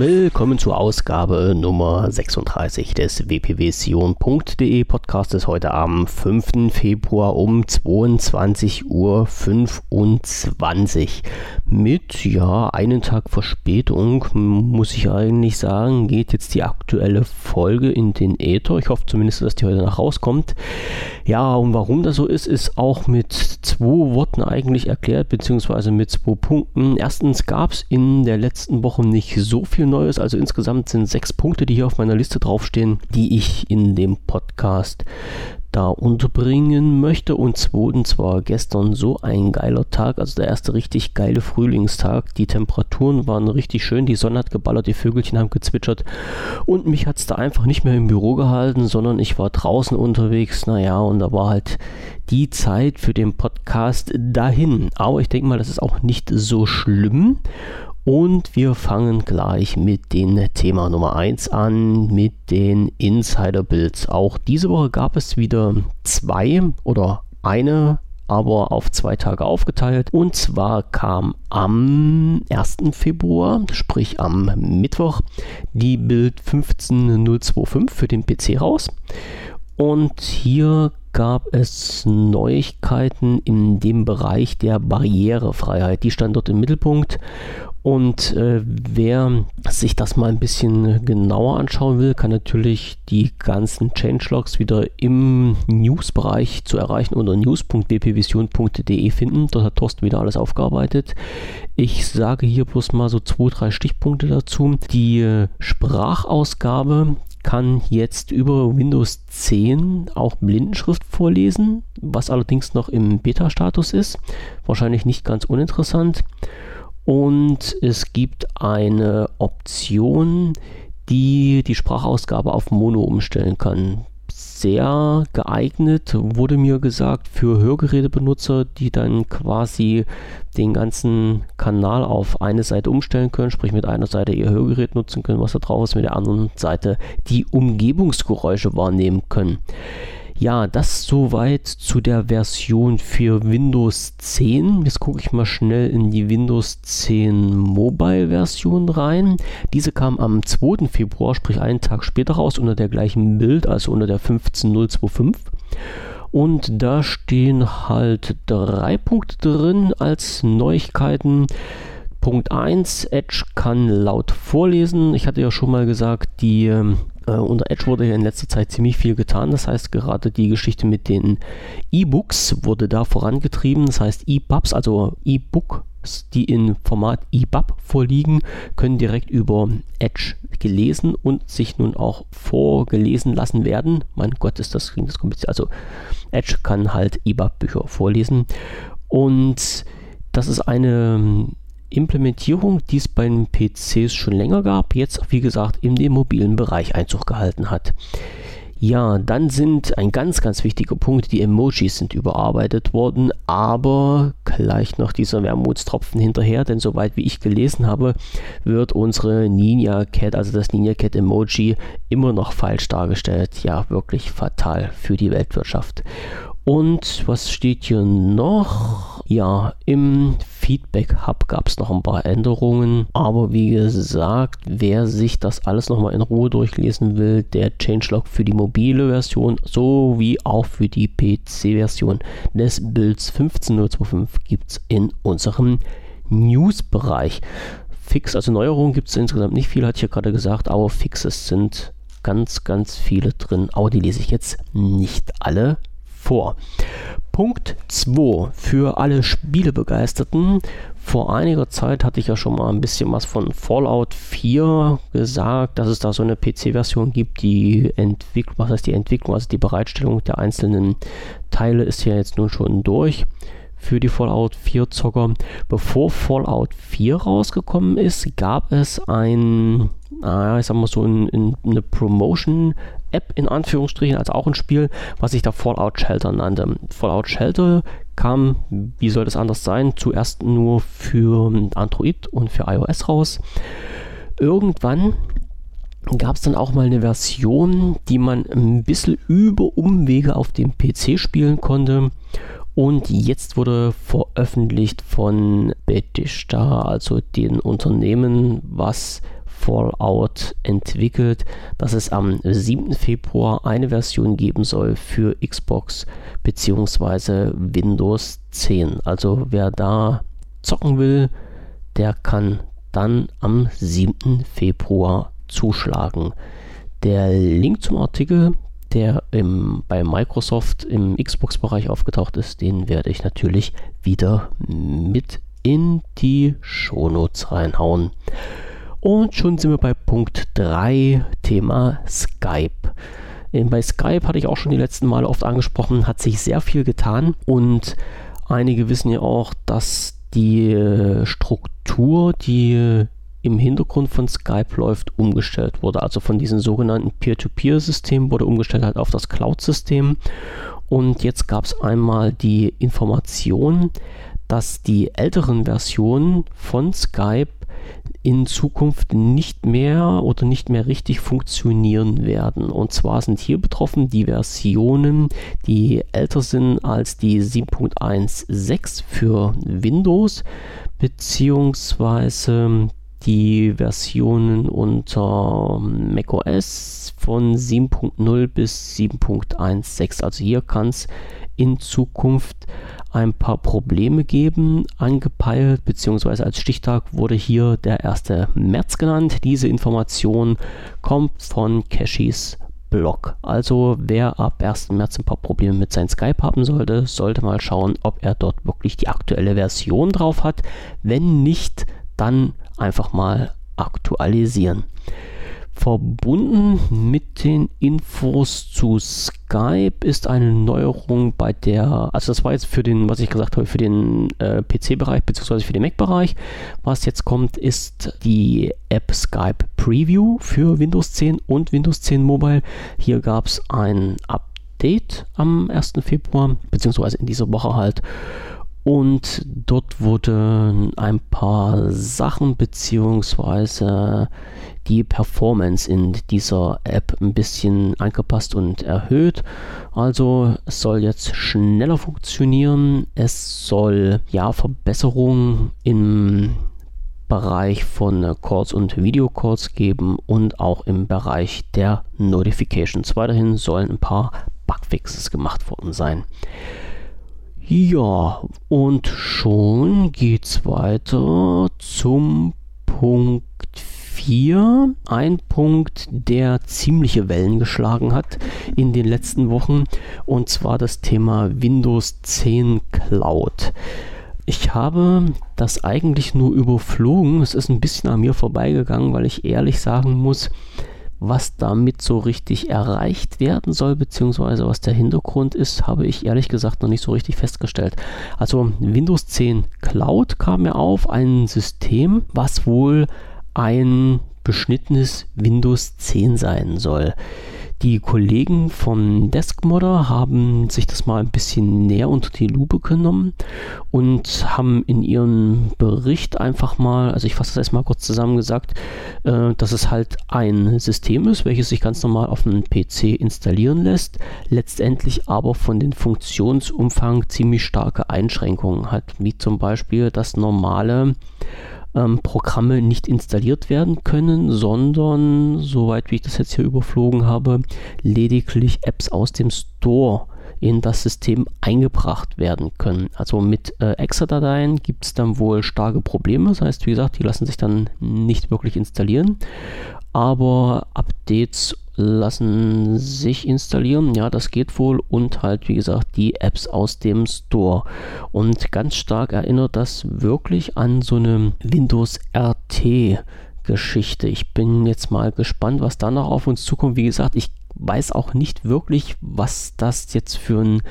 Willkommen zur Ausgabe Nummer 36 des wpwsion.de Podcastes heute am 5. Februar um 22.25 Uhr. Mit ja, einen Tag Verspätung, muss ich eigentlich sagen, geht jetzt die aktuelle Folge in den Äther. Ich hoffe zumindest, dass die heute noch rauskommt. Ja, und warum das so ist, ist auch mit zwei Worten eigentlich erklärt, beziehungsweise mit zwei Punkten. Erstens gab es in der letzten Woche nicht so viel Neues. Also insgesamt sind sechs Punkte, die hier auf meiner Liste draufstehen, die ich in dem Podcast da unterbringen möchte. Und zweitens war gestern so ein geiler Tag, also der erste richtig geile Frühlingstag. Die Temperaturen waren richtig schön, die Sonne hat geballert, die Vögelchen haben gezwitschert und mich hat es da einfach nicht mehr im Büro gehalten, sondern ich war draußen unterwegs. Naja, und da war halt die Zeit für den Podcast dahin. Aber ich denke mal, das ist auch nicht so schlimm. Und wir fangen gleich mit dem Thema Nummer 1 an, mit den Insider-Builds. Auch diese Woche gab es wieder zwei oder eine aber auf zwei Tage aufgeteilt. Und zwar kam am 1. Februar, sprich am Mittwoch, die Bild 15025 für den PC raus. Und hier gab es Neuigkeiten in dem Bereich der Barrierefreiheit. Die stand dort im Mittelpunkt und äh, wer sich das mal ein bisschen genauer anschauen will, kann natürlich die ganzen Changelogs wieder im News-Bereich zu erreichen unter news.bpvision.de finden. Dort hat Thorsten wieder alles aufgearbeitet. Ich sage hier bloß mal so zwei, drei Stichpunkte dazu. Die äh, Sprachausgabe kann jetzt über Windows 10 auch Blindenschrift vorlesen, was allerdings noch im Beta-Status ist. Wahrscheinlich nicht ganz uninteressant. Und es gibt eine Option, die die Sprachausgabe auf Mono umstellen kann. Sehr geeignet, wurde mir gesagt, für Hörgerätebenutzer, die dann quasi den ganzen Kanal auf eine Seite umstellen können, sprich mit einer Seite ihr Hörgerät nutzen können, was da drauf ist, mit der anderen Seite die Umgebungsgeräusche wahrnehmen können. Ja, das soweit zu der Version für Windows 10. Jetzt gucke ich mal schnell in die Windows 10 Mobile Version rein. Diese kam am 2. Februar, sprich einen Tag später raus, unter der gleichen Bild, also unter der 15025. Und da stehen halt drei Punkte drin als Neuigkeiten. Punkt 1, Edge kann laut vorlesen. Ich hatte ja schon mal gesagt, die ähm, äh, unter Edge wurde ja in letzter Zeit ziemlich viel getan. Das heißt, gerade die Geschichte mit den E-Books wurde da vorangetrieben. Das heißt, E-Pubs, also E-Book die in Format EPUB vorliegen, können direkt über Edge gelesen und sich nun auch vorgelesen lassen werden. Mein Gott, ist das klingt das kompliziert. Also Edge kann halt EPUB-Bücher vorlesen und das ist eine Implementierung, die es bei den PCs schon länger gab, jetzt wie gesagt in den mobilen Bereich Einzug gehalten hat. Ja, dann sind ein ganz, ganz wichtiger Punkt, die Emojis sind überarbeitet worden, aber gleich noch dieser Wermutstropfen hinterher, denn soweit wie ich gelesen habe, wird unsere Ninja Cat, also das Ninja Cat Emoji, immer noch falsch dargestellt. Ja, wirklich fatal für die Weltwirtschaft. Und was steht hier noch? Ja, im Feedback Hub gab es noch ein paar Änderungen, aber wie gesagt, wer sich das alles nochmal in Ruhe durchlesen will, der Changelog für die mobile Version sowie auch für die PC-Version des Builds 15025 gibt es in unserem News-Bereich. Fix, also Neuerungen gibt es insgesamt nicht viel, hatte ich ja gerade gesagt, aber Fixes sind ganz, ganz viele drin, aber die lese ich jetzt nicht alle vor. Punkt 2 für alle Spielebegeisterten. Vor einiger Zeit hatte ich ja schon mal ein bisschen was von Fallout 4 gesagt, dass es da so eine PC-Version gibt, die Entwicklung, was heißt die Entwicklung, also die Bereitstellung der einzelnen Teile ist ja jetzt nun schon durch für die Fallout 4 Zocker. Bevor Fallout 4 rausgekommen ist, gab es ein, ah, ich sag mal so ein, ein, eine Promotion App in Anführungsstrichen, also auch ein Spiel, was sich da Fallout Shelter nannte. Fallout Shelter kam, wie soll das anders sein, zuerst nur für Android und für iOS raus. Irgendwann gab es dann auch mal eine Version, die man ein bisschen über Umwege auf dem PC spielen konnte. Und jetzt wurde veröffentlicht von Bethesda, also den Unternehmen, was Fallout entwickelt, dass es am 7. Februar eine Version geben soll für Xbox bzw. Windows 10. Also wer da zocken will, der kann dann am 7. Februar zuschlagen. Der Link zum Artikel, der im, bei Microsoft im Xbox-Bereich aufgetaucht ist, den werde ich natürlich wieder mit in die Shownotes reinhauen. Und schon sind wir bei Punkt 3, Thema Skype. Ähm, bei Skype hatte ich auch schon die letzten Male oft angesprochen, hat sich sehr viel getan und einige wissen ja auch, dass die äh, Struktur, die im Hintergrund von Skype läuft, umgestellt wurde. Also von diesem sogenannten Peer-to-Peer-System wurde umgestellt halt auf das Cloud-System. Und jetzt gab es einmal die Information, dass die älteren Versionen von Skype in Zukunft nicht mehr oder nicht mehr richtig funktionieren werden. Und zwar sind hier betroffen die Versionen, die älter sind als die 7.16 für Windows, beziehungsweise die Versionen unter macOS von 7.0 bis 7.16. Also hier kann es in Zukunft ein paar Probleme geben, angepeilt, beziehungsweise als Stichtag wurde hier der 1. März genannt. Diese Information kommt von Cashys Blog. Also wer ab 1. März ein paar Probleme mit seinem Skype haben sollte, sollte mal schauen, ob er dort wirklich die aktuelle Version drauf hat. Wenn nicht, dann einfach mal aktualisieren. Verbunden mit den Infos zu Skype ist eine Neuerung bei der, also das war jetzt für den, was ich gesagt habe, für den äh, PC-Bereich bzw. für den Mac-Bereich. Was jetzt kommt, ist die App Skype Preview für Windows 10 und Windows 10 Mobile. Hier gab es ein Update am 1. Februar, beziehungsweise in dieser Woche halt. Und dort wurden ein paar Sachen beziehungsweise die Performance in dieser App ein bisschen angepasst und erhöht. Also es soll jetzt schneller funktionieren. Es soll ja Verbesserungen im Bereich von Calls und Videocalls geben und auch im Bereich der Notifications. Weiterhin sollen ein paar Bugfixes gemacht worden sein. Ja, und schon geht's weiter zum Punkt 4. Ein Punkt, der ziemliche Wellen geschlagen hat in den letzten Wochen, und zwar das Thema Windows 10 Cloud. Ich habe das eigentlich nur überflogen. Es ist ein bisschen an mir vorbeigegangen, weil ich ehrlich sagen muss, was damit so richtig erreicht werden soll, beziehungsweise was der Hintergrund ist, habe ich ehrlich gesagt noch nicht so richtig festgestellt. Also Windows 10 Cloud kam mir auf, ein System, was wohl ein beschnittenes Windows 10 sein soll. Die Kollegen von Deskmodder haben sich das mal ein bisschen näher unter die Lupe genommen und haben in ihrem Bericht einfach mal, also ich fasse das erstmal kurz zusammengesagt, äh, dass es halt ein System ist, welches sich ganz normal auf einem PC installieren lässt, letztendlich aber von den Funktionsumfang ziemlich starke Einschränkungen hat, wie zum Beispiel das normale ähm, Programme nicht installiert werden können, sondern, soweit wie ich das jetzt hier überflogen habe, lediglich Apps aus dem Store in das System eingebracht werden können. Also mit äh, Exa-Dateien gibt es dann wohl starke Probleme. Das heißt, wie gesagt, die lassen sich dann nicht wirklich installieren. Aber Updates lassen sich installieren. Ja, das geht wohl. Und halt, wie gesagt, die Apps aus dem Store. Und ganz stark erinnert das wirklich an so eine Windows RT. Geschichte. Ich bin jetzt mal gespannt, was da noch auf uns zukommt. Wie gesagt, ich weiß auch nicht wirklich, was das jetzt für ein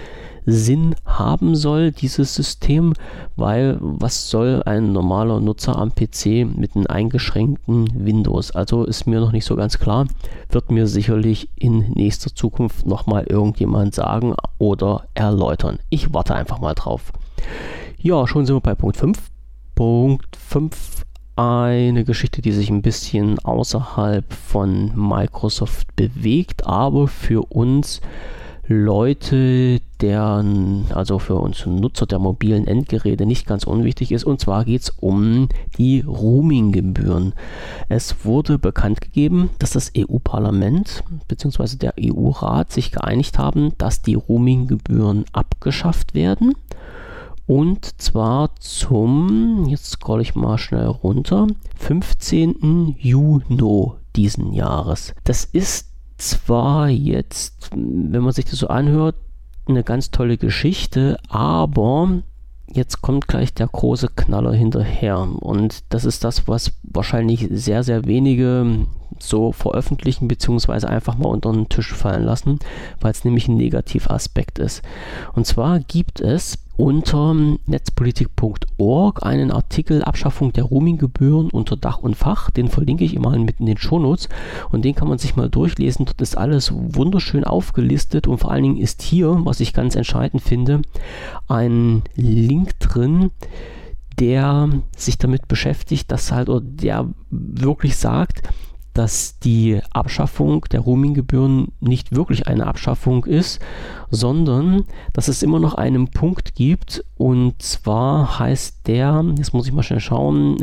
Sinn haben soll, dieses System, weil was soll ein normaler Nutzer am PC mit einem eingeschränkten Windows? Also ist mir noch nicht so ganz klar, wird mir sicherlich in nächster Zukunft nochmal irgendjemand sagen oder erläutern. Ich warte einfach mal drauf. Ja, schon sind wir bei Punkt 5. Punkt 5 eine Geschichte, die sich ein bisschen außerhalb von Microsoft bewegt, aber für uns Leute, deren, also für uns Nutzer der mobilen Endgeräte nicht ganz unwichtig ist. Und zwar geht es um die Roaming-Gebühren. Es wurde bekannt gegeben, dass das EU-Parlament bzw. der EU-Rat sich geeinigt haben, dass die Roaming-Gebühren abgeschafft werden. Und zwar zum, jetzt scroll ich mal schnell runter, 15. Juni diesen Jahres. Das ist zwar jetzt, wenn man sich das so anhört, eine ganz tolle Geschichte, aber jetzt kommt gleich der große Knaller hinterher. Und das ist das, was wahrscheinlich sehr, sehr wenige so veröffentlichen, beziehungsweise einfach mal unter den Tisch fallen lassen, weil es nämlich ein Negativaspekt ist. Und zwar gibt es unter netzpolitik.org einen Artikel Abschaffung der Roaminggebühren unter Dach und Fach. Den verlinke ich immer mit in den Shownotes und den kann man sich mal durchlesen. Dort ist alles wunderschön aufgelistet und vor allen Dingen ist hier, was ich ganz entscheidend finde, ein Link drin, der sich damit beschäftigt, dass halt oder der wirklich sagt, dass die Abschaffung der Roaminggebühren nicht wirklich eine Abschaffung ist, sondern dass es immer noch einen Punkt gibt und zwar heißt der, jetzt muss ich mal schnell schauen,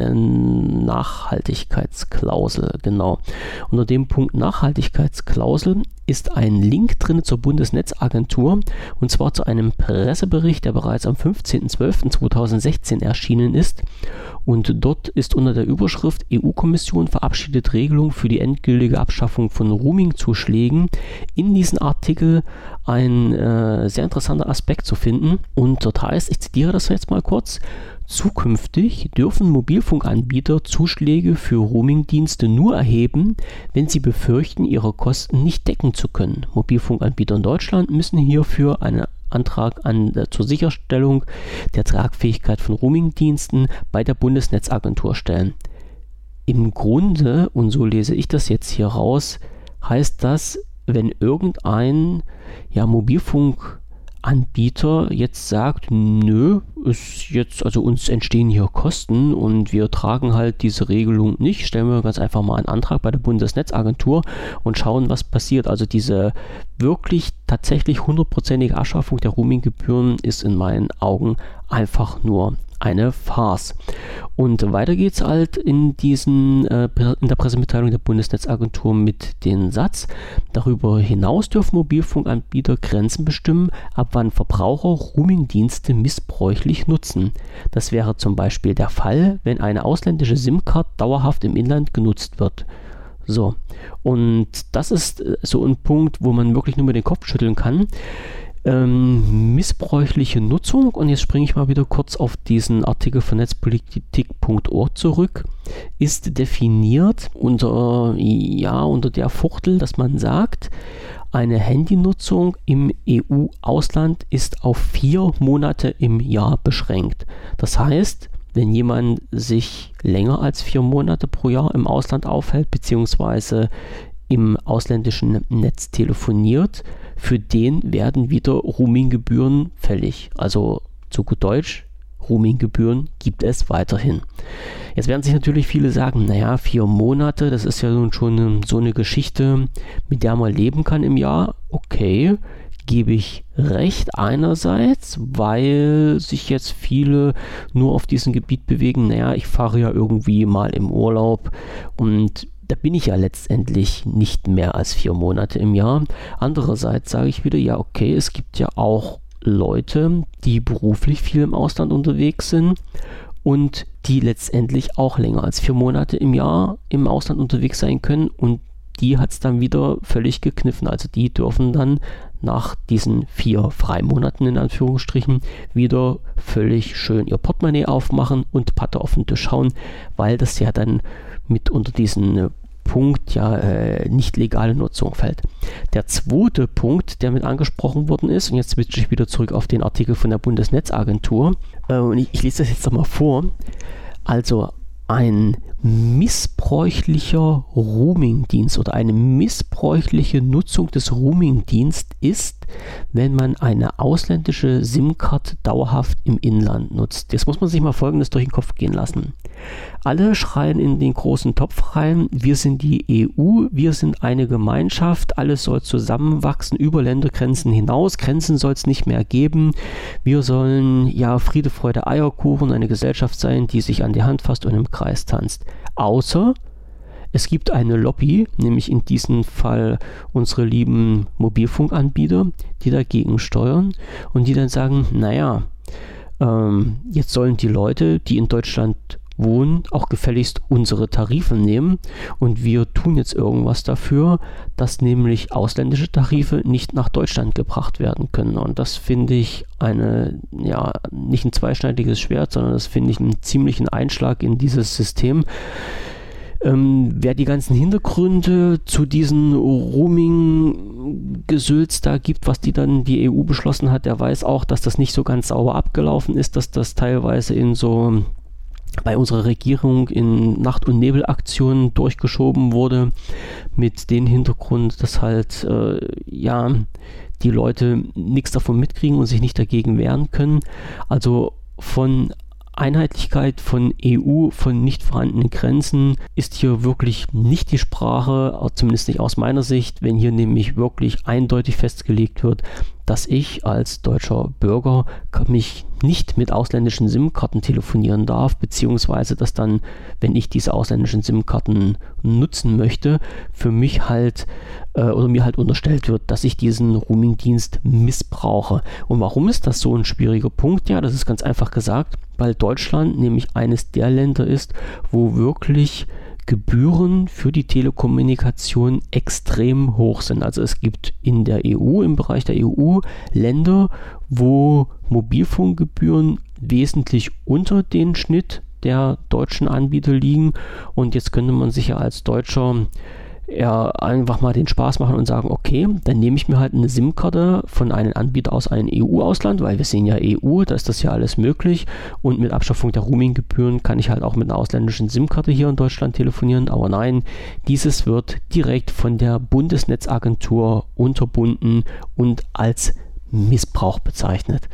Nachhaltigkeitsklausel, genau. Unter dem Punkt Nachhaltigkeitsklausel ist ein Link drin zur Bundesnetzagentur und zwar zu einem Pressebericht, der bereits am 15.12.2016 erschienen ist und dort ist unter der Überschrift EU-Kommission verabschiedet Regelung für die endgültige Abschaffung von Roaming-Zuschlägen in diesem Artikel ein äh, sehr interessanter Aspekt zu finden. Und dort heißt, ich zitiere das jetzt mal kurz, Zukünftig dürfen Mobilfunkanbieter Zuschläge für Roamingdienste nur erheben, wenn sie befürchten, ihre Kosten nicht decken zu können. Mobilfunkanbieter in Deutschland müssen hierfür einen Antrag an, äh, zur Sicherstellung der Tragfähigkeit von Roamingdiensten bei der Bundesnetzagentur stellen. Im Grunde, und so lese ich das jetzt hier raus, heißt das, wenn irgendein ja, Mobilfunk Anbieter jetzt sagt, nö, ist jetzt, also uns entstehen hier Kosten und wir tragen halt diese Regelung nicht, stellen wir ganz einfach mal einen Antrag bei der Bundesnetzagentur und schauen, was passiert. Also diese wirklich tatsächlich hundertprozentige Abschaffung der Roaminggebühren ist in meinen Augen einfach nur eine Farce. Und weiter geht's halt in, diesen, äh, in der Pressemitteilung der Bundesnetzagentur mit dem Satz, darüber hinaus dürfen Mobilfunkanbieter Grenzen bestimmen, ab wann Verbraucher Roamingdienste missbräuchlich nutzen. Das wäre zum Beispiel der Fall, wenn eine ausländische SIM-Card dauerhaft im Inland genutzt wird. So, und das ist äh, so ein Punkt, wo man wirklich nur mit den Kopf schütteln kann ähm, missbräuchliche Nutzung, und jetzt springe ich mal wieder kurz auf diesen Artikel von netzpolitik.org zurück, ist definiert unter, ja, unter der Fuchtel, dass man sagt, eine Handynutzung im EU-Ausland ist auf vier Monate im Jahr beschränkt. Das heißt, wenn jemand sich länger als vier Monate pro Jahr im Ausland aufhält, beziehungsweise im ausländischen Netz telefoniert, für den werden wieder Roaminggebühren fällig. Also zu gut Deutsch, Roaminggebühren gibt es weiterhin. Jetzt werden sich natürlich viele sagen, naja, vier Monate, das ist ja nun schon so eine Geschichte, mit der man leben kann im Jahr. Okay, gebe ich recht einerseits, weil sich jetzt viele nur auf diesem Gebiet bewegen, naja, ich fahre ja irgendwie mal im Urlaub und da bin ich ja letztendlich nicht mehr als vier Monate im Jahr. Andererseits sage ich wieder, ja, okay, es gibt ja auch Leute, die beruflich viel im Ausland unterwegs sind und die letztendlich auch länger als vier Monate im Jahr im Ausland unterwegs sein können und die hat es dann wieder völlig gekniffen. Also die dürfen dann nach diesen vier Freimonaten in Anführungsstrichen wieder völlig schön ihr Portemonnaie aufmachen und Patte auf den Tisch hauen, weil das ja dann mit unter diesen äh, Punkt ja äh, nicht legale Nutzung fällt. Der zweite Punkt, der mit angesprochen worden ist, und jetzt switche ich wieder zurück auf den Artikel von der Bundesnetzagentur, äh, und ich, ich lese das jetzt nochmal vor. Also ein missbräuchlicher Roamingdienst oder eine missbräuchliche Nutzung des Roamingdienstes ist, wenn man eine ausländische SIM-Card dauerhaft im Inland nutzt. Jetzt muss man sich mal Folgendes durch den Kopf gehen lassen. Alle schreien in den großen Topf rein, wir sind die EU, wir sind eine Gemeinschaft, alles soll zusammenwachsen über Ländergrenzen hinaus, Grenzen soll es nicht mehr geben, wir sollen ja Friede, Freude, Eierkuchen, eine Gesellschaft sein, die sich an die Hand fasst und im Kreis tanzt. Außer es gibt eine Lobby, nämlich in diesem Fall unsere lieben Mobilfunkanbieter, die dagegen steuern und die dann sagen, naja, ähm, jetzt sollen die Leute, die in Deutschland wohnen, auch gefälligst unsere Tarife nehmen und wir tun jetzt irgendwas dafür, dass nämlich ausländische Tarife nicht nach Deutschland gebracht werden können. Und das finde ich eine, ja, nicht ein zweischneidiges Schwert, sondern das finde ich einen ziemlichen Einschlag in dieses System. Ähm, wer die ganzen Hintergründe zu diesen Roaming-Gesülz da gibt, was die dann die EU beschlossen hat, der weiß auch, dass das nicht so ganz sauber abgelaufen ist, dass das teilweise in so bei unserer Regierung in Nacht- und Nebelaktionen durchgeschoben wurde, mit dem Hintergrund, dass halt äh, ja die Leute nichts davon mitkriegen und sich nicht dagegen wehren können. Also von Einheitlichkeit von EU, von nicht vorhandenen Grenzen ist hier wirklich nicht die Sprache, zumindest nicht aus meiner Sicht, wenn hier nämlich wirklich eindeutig festgelegt wird, dass ich als deutscher Bürger mich nicht mit ausländischen SIM-Karten telefonieren darf, beziehungsweise dass dann, wenn ich diese ausländischen SIM-Karten nutzen möchte, für mich halt äh, oder mir halt unterstellt wird, dass ich diesen Roaming-Dienst missbrauche. Und warum ist das so ein schwieriger Punkt? Ja, das ist ganz einfach gesagt, weil Deutschland nämlich eines der Länder ist, wo wirklich Gebühren für die Telekommunikation extrem hoch sind. Also es gibt in der EU, im Bereich der EU, Länder, wo Mobilfunkgebühren wesentlich unter den Schnitt der deutschen Anbieter liegen. Und jetzt könnte man sich ja als Deutscher ja, einfach mal den Spaß machen und sagen, okay, dann nehme ich mir halt eine SIM-Karte von einem Anbieter aus einem EU-Ausland, weil wir sehen ja EU, da ist das ja alles möglich und mit Abschaffung der Roaming-Gebühren kann ich halt auch mit einer ausländischen SIM-Karte hier in Deutschland telefonieren, aber nein, dieses wird direkt von der Bundesnetzagentur unterbunden und als Missbrauch bezeichnet.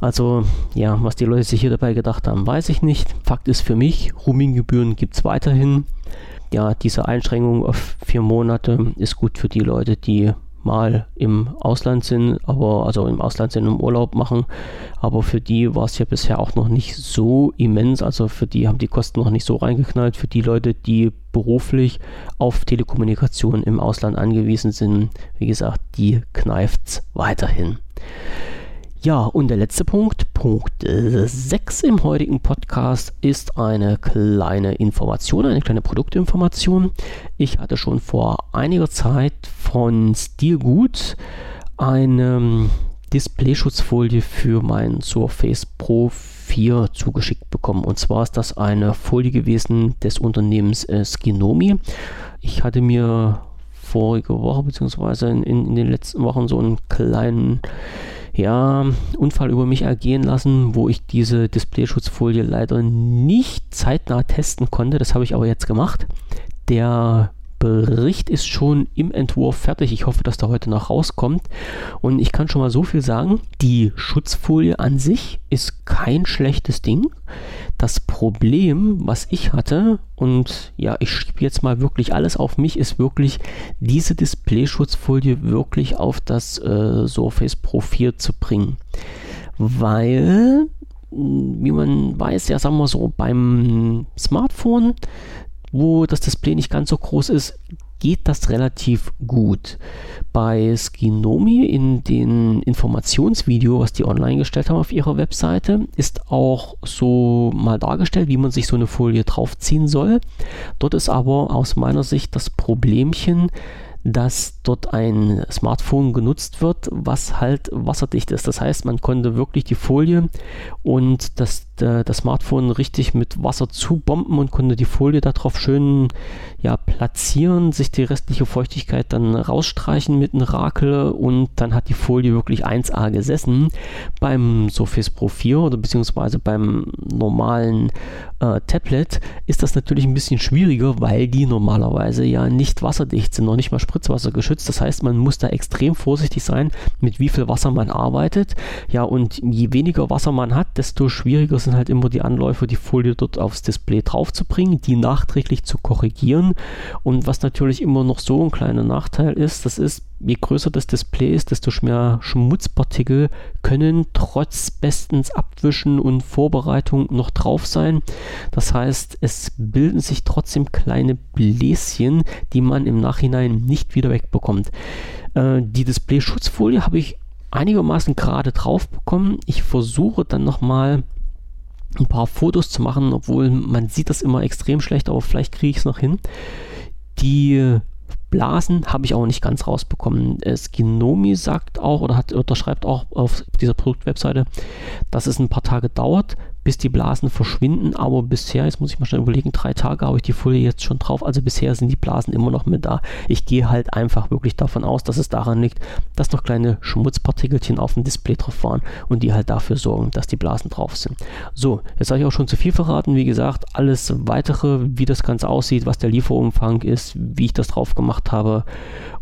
Also ja, was die Leute sich hier dabei gedacht haben, weiß ich nicht. Fakt ist für mich, Roaming-Gebühren gibt es weiterhin ja, diese Einschränkung auf vier Monate ist gut für die Leute, die mal im Ausland sind, aber also im Ausland sind im Urlaub machen, aber für die war es ja bisher auch noch nicht so immens, also für die haben die Kosten noch nicht so reingeknallt, für die Leute, die beruflich auf Telekommunikation im Ausland angewiesen sind, wie gesagt, die kneift es weiterhin. Ja, und der letzte Punkt, Punkt 6 im heutigen Podcast, ist eine kleine Information, eine kleine Produktinformation. Ich hatte schon vor einiger Zeit von Stilgut eine Displayschutzfolie für mein Surface Pro 4 zugeschickt bekommen. Und zwar ist das eine Folie gewesen des Unternehmens äh, Skinomi. Ich hatte mir vorige Woche beziehungsweise in, in, den letzten Wochen so einen kleinen ja, Unfall über mich ergehen lassen, wo ich diese Displayschutzfolie leider nicht zeitnah testen konnte. Das habe ich aber jetzt gemacht. Der Bericht ist schon im Entwurf fertig. Ich hoffe, dass der heute noch rauskommt. Und ich kann schon mal so viel sagen. Die Schutzfolie an sich ist kein schlechtes Ding. Das Problem, was ich hatte, und ja, ich schiebe jetzt mal wirklich alles auf mich, ist wirklich diese Displayschutzfolie wirklich auf das äh, Surface Pro 4 zu bringen. Weil, wie man weiß, ja, sagen wir so, beim Smartphone wo das Display nicht ganz so groß ist, geht das relativ gut. Bei Skinomi in dem Informationsvideo, was die online gestellt haben auf ihrer Webseite, ist auch so mal dargestellt, wie man sich so eine Folie draufziehen soll. Dort ist aber aus meiner Sicht das Problemchen, dass dort ein Smartphone genutzt wird, was halt wasserdicht ist. Das heißt, man konnte wirklich die Folie und das, das Smartphone richtig mit Wasser zubomben und konnte die Folie darauf schön ja, platzieren, sich die restliche Feuchtigkeit dann rausstreichen mit einem Rakel und dann hat die Folie wirklich 1A gesessen. Beim Surface Pro 4 oder beziehungsweise beim normalen äh, Tablet ist das natürlich ein bisschen schwieriger, weil die normalerweise ja nicht wasserdicht sind, noch nicht mal Spritzwasser geschützt. Das heißt, man muss da extrem vorsichtig sein, mit wie viel Wasser man arbeitet. Ja, und je weniger Wasser man hat, desto schwieriger ist sind halt immer die Anläufe, die Folie dort aufs Display drauf zu bringen, die nachträglich zu korrigieren. Und was natürlich immer noch so ein kleiner Nachteil ist, das ist, je größer das Display ist, desto mehr Schmutzpartikel können trotz bestens Abwischen und Vorbereitung noch drauf sein. Das heißt, es bilden sich trotzdem kleine Bläschen, die man im Nachhinein nicht wieder wegbekommt. Äh, die Display-Schutzfolie habe ich einigermaßen gerade drauf bekommen. Ich versuche dann nochmal ein paar Fotos zu machen, obwohl man sieht das immer extrem schlecht, aber vielleicht kriege ich es noch hin. Die Blasen habe ich auch nicht ganz rausbekommen. Skinomi sagt auch oder hat oder schreibt auch auf dieser Produktwebseite, dass es ein paar Tage dauert, bis die Blasen verschwinden. Aber bisher, jetzt muss ich mal schnell überlegen, drei Tage habe ich die Folie jetzt schon drauf. Also bisher sind die Blasen immer noch mit da. Ich gehe halt einfach wirklich davon aus, dass es daran liegt, dass noch kleine Schmutzpartikelchen auf dem Display drauf waren und die halt dafür sorgen, dass die Blasen drauf sind. So, jetzt habe ich auch schon zu viel verraten. Wie gesagt, alles weitere, wie das Ganze aussieht, was der Lieferumfang ist, wie ich das drauf gemacht habe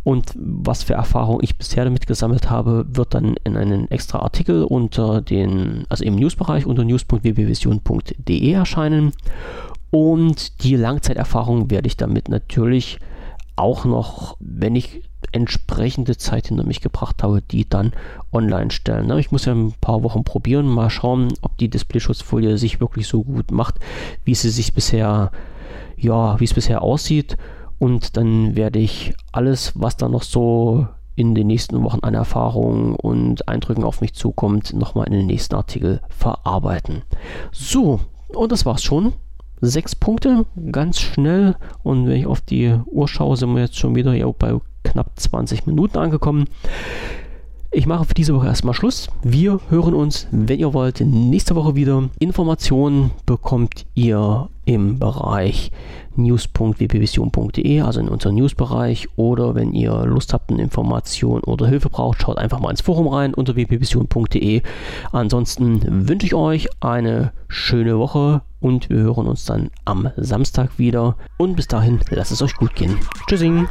und was für Erfahrungen ich bisher damit gesammelt habe, wird dann in einen extra Artikel unter den, also im Newsbereich unter news.wbvision.de erscheinen. Und die Langzeiterfahrung werde ich damit natürlich auch noch, wenn ich entsprechende Zeit hinter mich gebracht habe, die dann online stellen. Ich muss ja ein paar Wochen probieren, mal schauen, ob die Displayschutzfolie sich wirklich so gut macht, wie sie sich bisher, ja, wie es bisher aussieht. Und dann werde ich alles, was da noch so in den nächsten Wochen an Erfahrungen und Eindrücken auf mich zukommt, nochmal in den nächsten Artikel verarbeiten. So, und das war's schon. Sechs Punkte, ganz schnell. Und wenn ich auf die Uhr schaue, sind wir jetzt schon wieder ja, bei knapp 20 Minuten angekommen. Ich mache für diese Woche erstmal Schluss. Wir hören uns, wenn ihr wollt, nächste Woche wieder. Informationen bekommt ihr im Bereich news.wpvision.de, also in unserem Newsbereich. Oder wenn ihr Lust habt, eine Information oder Hilfe braucht, schaut einfach mal ins Forum rein unter wpvision.de. Ansonsten wünsche ich euch eine schöne Woche und wir hören uns dann am Samstag wieder. Und bis dahin, lasst es euch gut gehen. Tschüssing!